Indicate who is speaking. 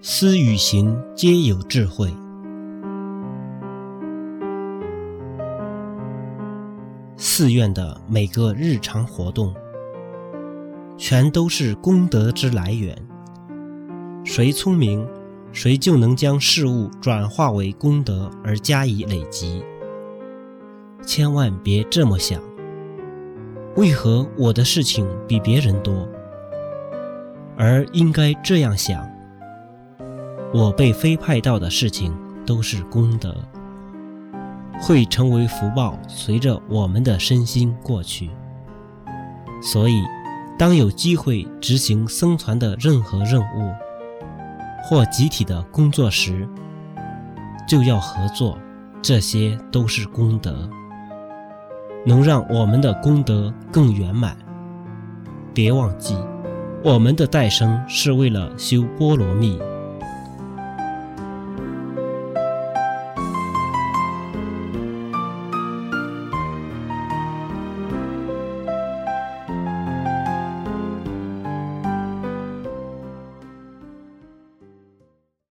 Speaker 1: 思与行皆有智慧。寺院的每个日常活动，全都是功德之来源。谁聪明，谁就能将事物转化为功德而加以累积。千万别这么想。为何我的事情比别人多？而应该这样想：我被非派到的事情都是功德，会成为福报，随着我们的身心过去。所以，当有机会执行僧团的任何任务或集体的工作时，就要合作，这些都是功德。能让我们的功德更圆满。别忘记，我们的诞生是为了修波罗蜜。